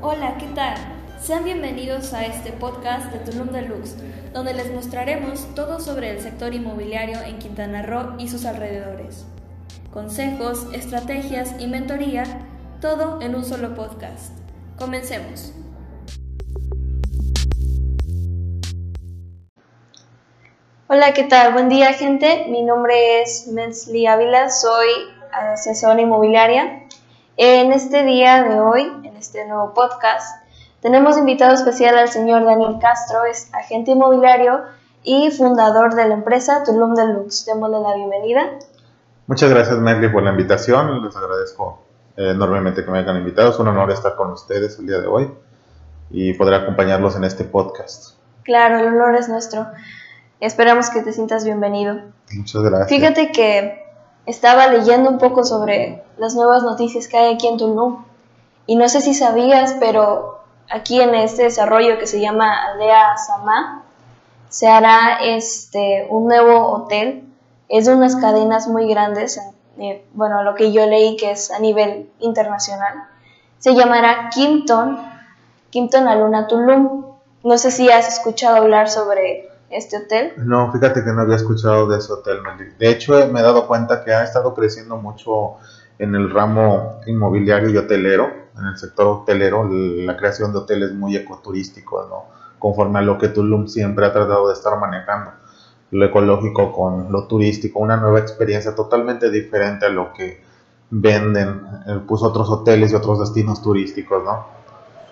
Hola, ¿qué tal? Sean bienvenidos a este podcast de Tulum Deluxe, donde les mostraremos todo sobre el sector inmobiliario en Quintana Roo y sus alrededores. Consejos, estrategias y mentoría, todo en un solo podcast. Comencemos. Hola, ¿qué tal? Buen día, gente. Mi nombre es Metzli Ávila, soy asesora inmobiliaria. En este día de hoy, en este nuevo podcast, tenemos invitado especial al señor Daniel Castro, es agente inmobiliario y fundador de la empresa Tulum Deluxe. Démosle la bienvenida. Muchas gracias, Merly, por la invitación. Les agradezco eh, enormemente que me hayan invitado. Es un honor estar con ustedes el día de hoy y poder acompañarlos en este podcast. Claro, el honor es nuestro. Esperamos que te sientas bienvenido. Muchas gracias. Fíjate que estaba leyendo un poco sobre las nuevas noticias que hay aquí en Tulum. Y no sé si sabías, pero aquí en este desarrollo que se llama Aldea Samá, se hará este, un nuevo hotel. Es de unas cadenas muy grandes, eh, bueno, lo que yo leí que es a nivel internacional. Se llamará Kimpton, Kimpton Aluna Tulum. No sé si has escuchado hablar sobre este hotel? No, fíjate que no había escuchado de ese hotel, De hecho, me he dado cuenta que ha estado creciendo mucho en el ramo inmobiliario y hotelero, en el sector hotelero, la creación de hoteles muy ecoturísticos, ¿no? Conforme a lo que Tulum siempre ha tratado de estar manejando, lo ecológico con lo turístico, una nueva experiencia totalmente diferente a lo que venden pues otros hoteles y otros destinos turísticos, ¿no?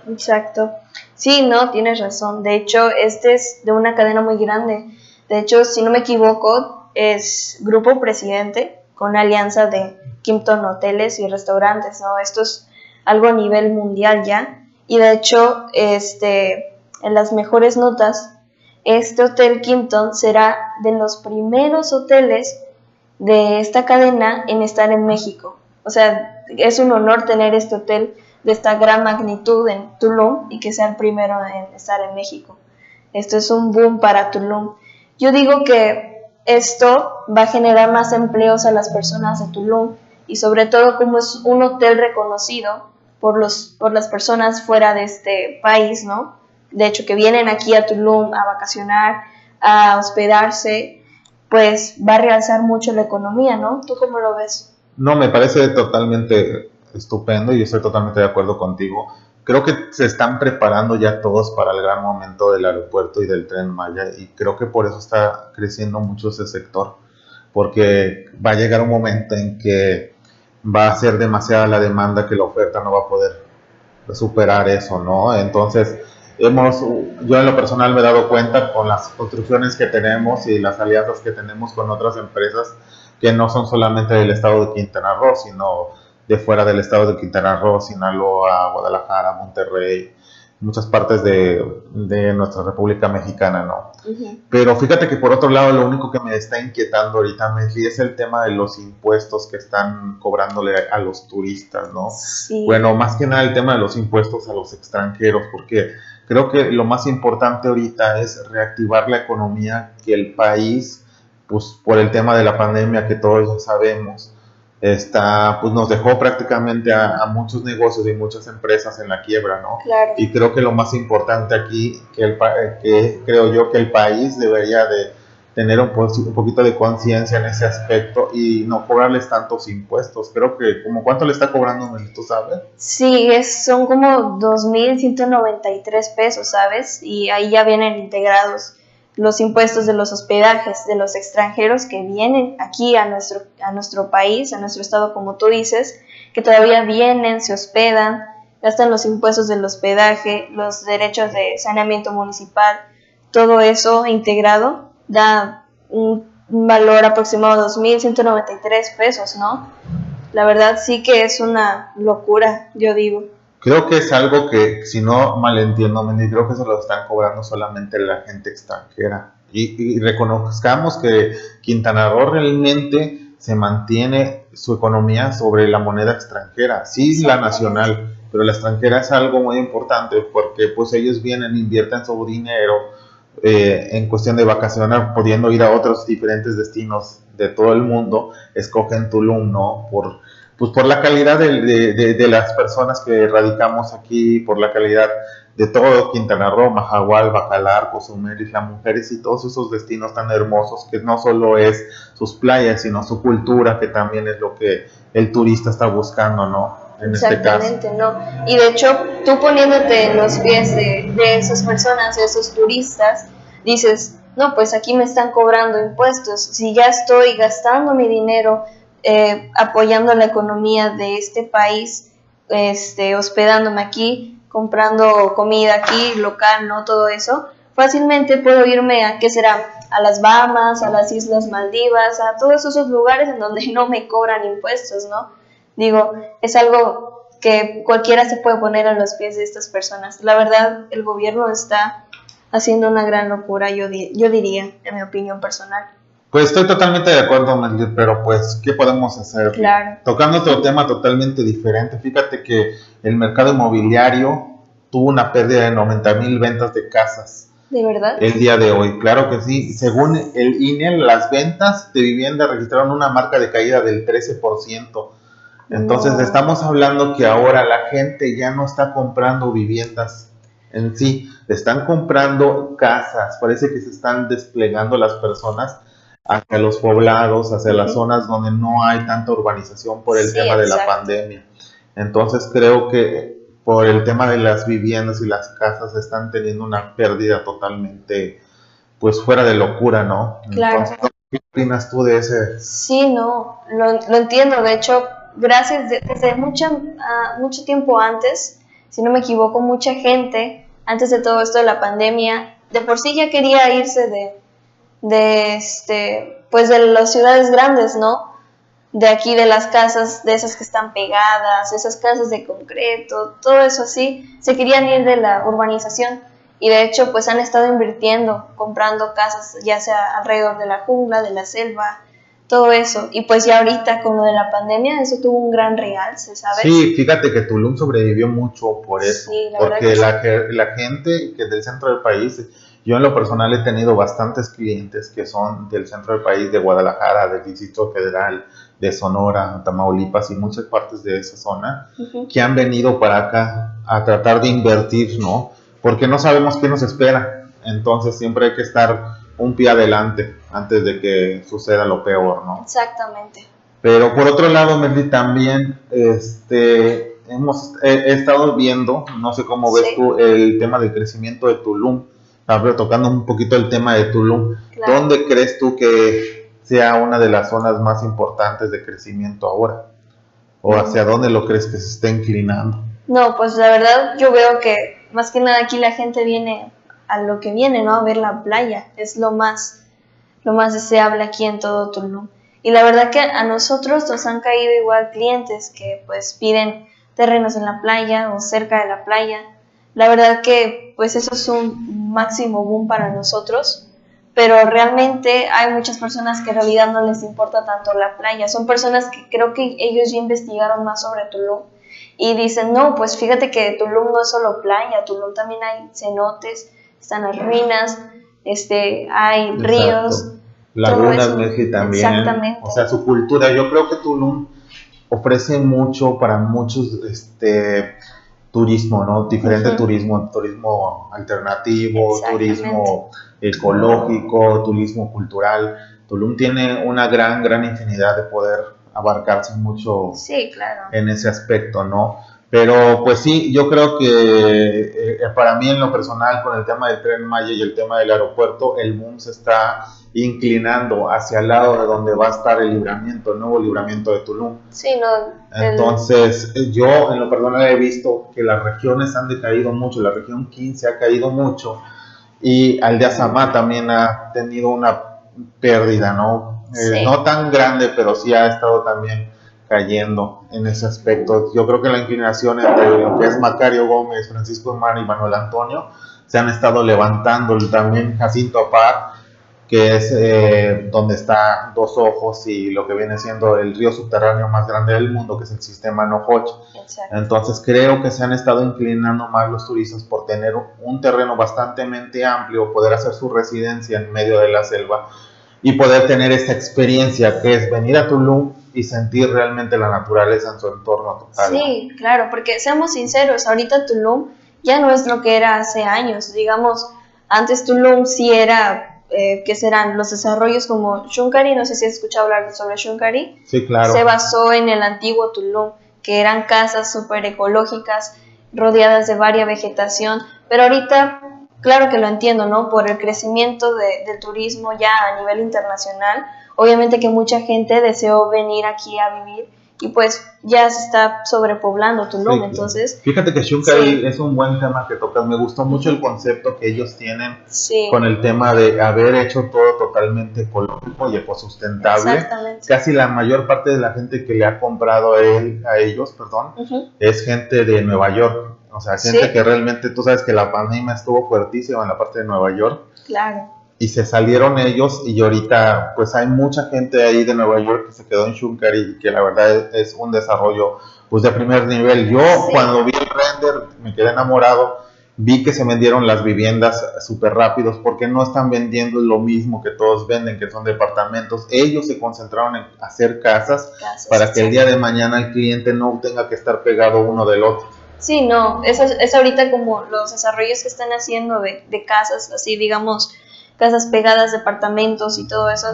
Exacto. Sí, no, tienes razón. De hecho, este es de una cadena muy grande. De hecho, si no me equivoco, es Grupo Presidente con alianza de Kimpton Hoteles y Restaurantes, ¿no? Esto es algo a nivel mundial ya. Y de hecho, este, en las mejores notas, este Hotel Kimpton será de los primeros hoteles de esta cadena en estar en México. O sea, es un honor tener este hotel de esta gran magnitud en Tulum y que sea el primero en estar en México. Esto es un boom para Tulum. Yo digo que esto va a generar más empleos a las personas de Tulum y sobre todo como es un hotel reconocido por, los, por las personas fuera de este país, ¿no? De hecho, que vienen aquí a Tulum a vacacionar, a hospedarse, pues va a realzar mucho la economía, ¿no? ¿Tú cómo lo ves? No, me parece totalmente estupendo y estoy totalmente de acuerdo contigo. Creo que se están preparando ya todos para el gran momento del aeropuerto y del tren Maya y creo que por eso está creciendo mucho ese sector, porque va a llegar un momento en que va a ser demasiada la demanda que la oferta no va a poder superar eso, ¿no? Entonces, hemos, yo en lo personal me he dado cuenta con las construcciones que tenemos y las alianzas que tenemos con otras empresas que no son solamente del estado de Quintana Roo, sino de fuera del estado de Quintana Roo, Sinaloa, Guadalajara, Monterrey, muchas partes de, de nuestra República Mexicana, ¿no? Pero fíjate que por otro lado lo único que me está inquietando ahorita, Mesli, es el tema de los impuestos que están cobrándole a los turistas, ¿no? Bueno, más que nada el tema de los impuestos a los extranjeros, porque creo que lo más importante ahorita es reactivar la economía que el país, pues por el tema de la pandemia que todos ya sabemos, está, pues nos dejó prácticamente a, muchos negocios y muchas empresas en la quiebra, ¿no? Claro. Y creo que lo más importante aquí, que, el, que creo yo que el país debería de tener un, un poquito de conciencia en ese aspecto y no cobrarles tantos impuestos. Creo que, como ¿cuánto le está cobrando, ¿tú sabes? Sí, es, son como 2.193 pesos, ¿sabes? Y ahí ya vienen integrados los impuestos de los hospedajes de los extranjeros que vienen aquí a nuestro, a nuestro país, a nuestro estado, como tú dices, que todavía vienen, se hospedan, gastan los impuestos del hospedaje, los derechos de saneamiento municipal, todo eso integrado da un valor aproximado de 2.193 pesos, ¿no? La verdad sí que es una locura, yo digo. Creo que es algo que, si no malentiendo, Mendy, creo que se lo están cobrando solamente la gente extranjera. Y, reconozcamos que Quintana Roo realmente se mantiene su economía sobre la moneda extranjera, sí la nacional, pero la extranjera es algo muy importante porque pues ellos vienen, invierten su dinero eh, en cuestión de vacacionar, pudiendo ir a otros diferentes destinos de todo el mundo escogen Tulum, ¿no? Por, pues por la calidad de, de, de, las personas que radicamos aquí, por la calidad de todo Quintana Roo, Mahahual, Bacalar, Cozumel, Isla Mujeres y todos esos destinos tan hermosos que no solo es sus playas, sino su cultura, que también es lo que el turista está buscando, ¿no? En este Exactamente, ¿no? Y de hecho, tú poniéndote en los pies de, de esas personas, de esos turistas, dices, no, pues aquí me están cobrando impuestos, si ya estoy gastando mi dinero eh, apoyando la economía de este país, este, hospedándome aquí, comprando comida aquí, local, ¿no? Todo eso, fácilmente puedo irme a, ¿qué será? A las Bahamas, a las Islas Maldivas, a todos esos lugares en donde no me cobran impuestos, ¿no? Digo, es algo que cualquiera se puede poner a los pies de estas personas. La verdad, el gobierno está haciendo una gran locura, yo, yo diría, en mi opinión personal. Pues estoy totalmente de acuerdo, pero pues, ¿qué podemos hacer? Claro. Tocando otro tema totalmente diferente, fíjate que el mercado inmobiliario tuvo una pérdida de 90 mil ventas de casas. ¿De verdad? El día de hoy, claro que sí. Según el INE, las ventas de vivienda registraron una marca de caída del 13%. Entonces estamos hablando que ahora la gente ya no está comprando viviendas en sí, están comprando casas. Parece que se están desplegando las personas hacia los poblados, hacia las zonas donde no hay tanta urbanización por el tema de la pandemia. Entonces creo que por el tema de las viviendas y las casas están teniendo una pérdida totalmente, pues fuera de locura, ¿no? Claro. ¿qué opinas tú de ese? Sí, no, lo, lo entiendo. De hecho, gracias, desde mucho, uh, mucho tiempo antes, si no me equivoco, mucha gente, antes de todo esto de la pandemia, de por sí ya quería irse de, de este, pues de las ciudades grandes, ¿no? De aquí, de las casas, de esas que están pegadas, esas casas de concreto, todo eso así, se querían ir de la urbanización y de hecho pues han estado invirtiendo, comprando casas ya sea alrededor de la jungla, de la selva, todo eso. Y pues ya ahorita con lo de la pandemia, eso tuvo un gran realce, ¿sabes? Sí, fíjate que Tulum sobrevivió mucho por eso. porque la, la, gente que del centro del país, yo en lo personal he tenido bastantes clientes que son del centro del país, de Guadalajara, del Distrito Federal, de Sonora, Tamaulipas y muchas partes de esa zona, que han venido para acá a tratar de invertir, ¿no? Porque no sabemos qué nos espera. Entonces siempre hay que estar un pie adelante antes de que suceda lo peor, ¿no? Exactamente. Pero por otro lado, Merly, también este, hemos he, estado viendo, no sé cómo ves tú, el tema del crecimiento de Tulum, tocando un poquito el tema de Tulum. ¿Dónde crees tú que sea una de las zonas más importantes de crecimiento ahora? ¿O hacia dónde lo crees que se está inclinando? No, pues la verdad yo veo que más que nada aquí la gente viene a lo que viene, ¿no? A ver la playa. Es lo más, lo más deseable aquí en todo Tulum. Y la verdad que a nosotros nos han caído igual clientes que pues piden terrenos en la playa o cerca de la playa. La verdad que pues eso es un máximo boom para nosotros, pero realmente hay muchas personas que en realidad no les importa tanto la playa. Son personas que creo que ellos ya investigaron más sobre Tulum y dicen, no, pues fíjate que Tulum no es solo playa, Tulum también hay cenotes, están las ruinas, este, hay ríos. Lagunas, también. Exactamente. O sea, su cultura. Yo creo que Tulum ofrece mucho para muchos este turismo, ¿no? Diferente turismo, turismo alternativo, turismo ecológico, turismo cultural. Tulum tiene una gran, gran infinidad de poder abarcarse mucho sí, claro. en ese aspecto, ¿no? Pero pues sí, yo creo que eh, para mí en lo personal con el tema del tren Maya y el tema del aeropuerto, el boom se está inclinando hacia el lado de donde va a estar el libramiento, el nuevo libramiento de Tulum. Sí, no. Entonces, yo en lo personal he visto que las regiones han decaído mucho, la región 15 ha caído mucho y Aldea Samá también ha tenido una pérdida, ¿no? Eh, no tan grande, pero sí ha estado también cayendo en ese aspecto. Yo creo que la inclinación entre lo que es Macario Gómez, Francisco Hermano y Manuel Antonio se han estado levantando. También Jacinto Apar, que es eh, donde está Dos Ojos y lo que viene siendo el río subterráneo más grande del mundo, que es el sistema Nohoch. Entonces creo que se han estado inclinando más los turistas por tener un terreno bastante amplio, poder hacer su residencia en medio de la selva y poder tener esta experiencia que es venir a Tulum y sentir realmente la naturaleza en su entorno total. Sí, claro, porque seamos sinceros, ahorita Tulum ya no es lo que era hace años, digamos, antes Tulum sí era, eh, ¿qué serán? Los desarrollos como Shunkari, no sé si has escuchado hablar sobre Shunkari. Sí, claro. Se basó en el antiguo Tulum, que eran casas súper ecológicas, rodeadas de varia vegetación, pero ahorita, claro que lo entiendo, ¿no? Por el crecimiento del turismo ya a nivel internacional, obviamente que mucha gente deseó venir aquí a vivir y pues ya se está sobrepoblando Tulum, entonces... Fíjate que Shunkari es un buen tema que tocas, me gustó mucho el concepto que ellos tienen con el tema de haber hecho todo totalmente ecológico y ecosustentable. Casi la mayor parte de la gente que le ha comprado a, él, a ellos, perdón, es gente de Nueva York, o sea, gente que realmente, tú sabes que la pandemia estuvo fuertísima en la parte de Nueva York. Claro y se salieron ellos y ahorita pues hay mucha gente ahí de Nueva York que se quedó en Shunkari y que la verdad es, un desarrollo pues de primer nivel. Yo cuando vi el render me quedé enamorado, vi que se vendieron las viviendas súper rápidos porque no están vendiendo lo mismo que todos venden, que son departamentos. Ellos se concentraron en hacer casas, para que el día de mañana el cliente no tenga que estar pegado uno del otro. Sí, no, es, es ahorita como los desarrollos que están haciendo de, de casas, así digamos, casas pegadas, departamentos y todo eso.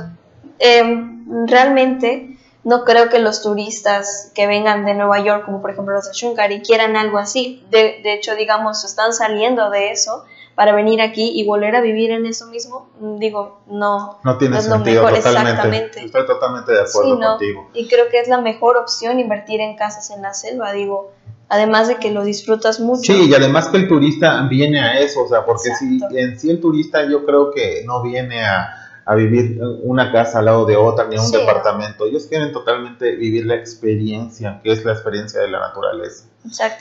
Em, realmente no creo que los turistas que vengan de Nueva York, como por ejemplo los de Shunkari, quieran algo así. De, de hecho, digamos, están saliendo de eso para venir aquí y volver a vivir en eso mismo, digo, no, no tiene es sentido, lo mejor, exactamente. Estoy totalmente de acuerdo contigo. Y creo que es la mejor opción invertir en casas en la selva, digo, además de que lo disfrutas mucho. Sí, y además que el turista viene a eso, o sea, porque si en sí el turista yo creo que no viene a, vivir una casa al lado de otra ni a un departamento, ellos quieren totalmente vivir la experiencia, que es la experiencia de la naturaleza.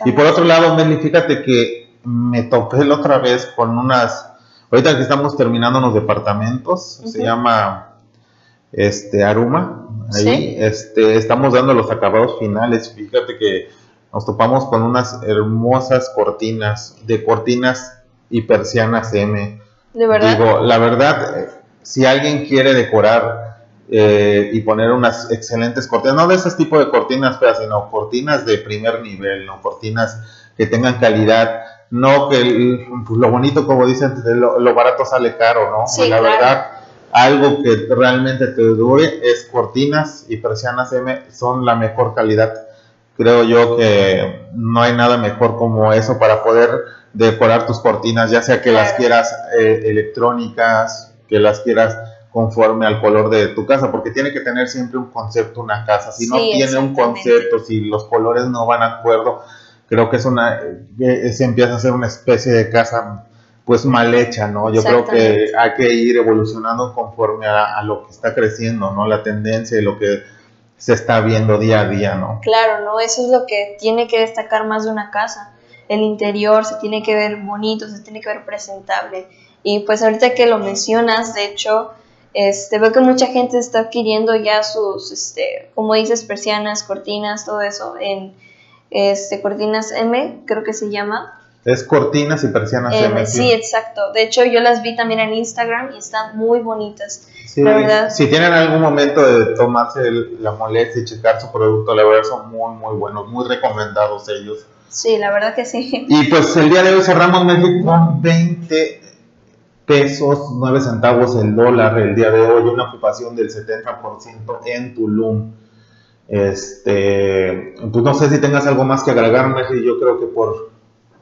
Y por otro lado, Meli, fíjate que me topé la otra vez con unas, ahorita que estamos terminando los departamentos, se llama este Aruma, ahí este, estamos dando los acabados finales, fíjate que nos topamos con unas hermosas cortinas, de cortinas y persianas M. ¿De verdad? Digo, la verdad, si alguien quiere decorar eh, y poner unas excelentes cortinas, no de ese tipo de cortinas feas, sino cortinas de primer nivel, no cortinas que tengan calidad, no que pues, lo bonito, como dicen, lo, barato sale caro, ¿no? Sí, la verdad, algo que realmente te dure es cortinas y persianas M son la mejor calidad creo yo que no hay nada mejor como eso para poder decorar tus cortinas, ya sea que las quieras eh, electrónicas, que las quieras conforme al color de tu casa, porque tiene que tener siempre un concepto una casa. Si no tiene un concepto, si los colores no van a acuerdo, creo que es una, se empieza a ser una especie de casa pues mal hecha, ¿no? Yo creo que hay que ir evolucionando conforme a, a, lo que está creciendo, ¿no? La tendencia y lo que se está viendo día a día, ¿no? Claro, ¿no? Eso es lo que tiene que destacar más de una casa. El interior se tiene que ver bonito, se tiene que ver presentable. Y pues ahorita que lo mencionas, de hecho, este, veo que mucha gente está adquiriendo ya sus, este, como dices, persianas, cortinas, todo eso, en este, cortinas M, creo que se llama. Es cortinas y persianas M. Sí, exacto. De hecho, yo las vi también en Instagram y están muy bonitas. Si tienen algún momento de tomarse la molestia y checar su producto, la verdad son muy, muy buenos, muy recomendados ellos. Sí, la verdad que sí. Y pues el día de hoy cerramos México con 20 pesos, 9 centavos el dólar el día de hoy, una ocupación del 70% en Tulum. Este, pues no sé si tengas algo más que agregar, yo creo que por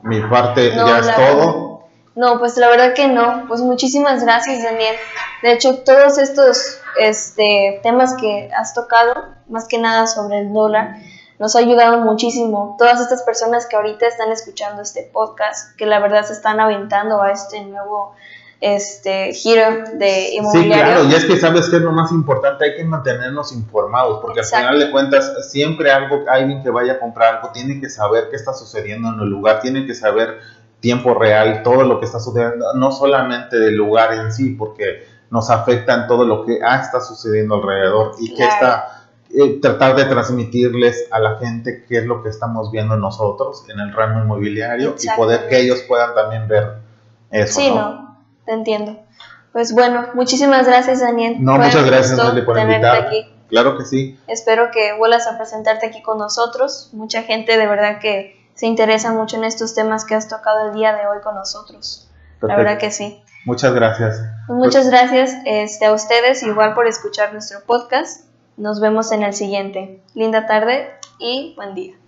mi parte ya es todo. No, pues la verdad que no. Pues muchísimas gracias, Daniel. De hecho, todos estos este, temas que has tocado, más que nada sobre el dólar, nos ha ayudado muchísimo. Todas estas personas que ahorita están escuchando este podcast, que la verdad se están aventando a este nuevo este giro de inmobiliario. Sí, claro, y es que sabes que es lo más importante, hay que mantenernos informados, porque al final de cuentas siempre algo, alguien que vaya a comprar algo tiene que saber qué está sucediendo en el lugar, tiene que saber tiempo real todo lo que está sucediendo, no solamente del lugar en sí, porque nos afecta en todo lo que ah, está sucediendo alrededor y que está eh, tratar de transmitirles a la gente qué es lo que estamos viendo nosotros en el ramo inmobiliario y poder que ellos puedan también ver eso. Sí, ¿no? Te entiendo. Pues bueno, muchísimas gracias Daniel. No, Fue muchas gracias por tenerte invitarme. aquí. Claro que sí. Espero que vuelvas a presentarte aquí con nosotros. Mucha gente de verdad que se interesa mucho en estos temas que has tocado el día de hoy con nosotros. La verdad que sí. Muchas gracias. Pues muchas gracias este, a ustedes igual por escuchar nuestro podcast. Nos vemos en el siguiente. Linda tarde y buen día.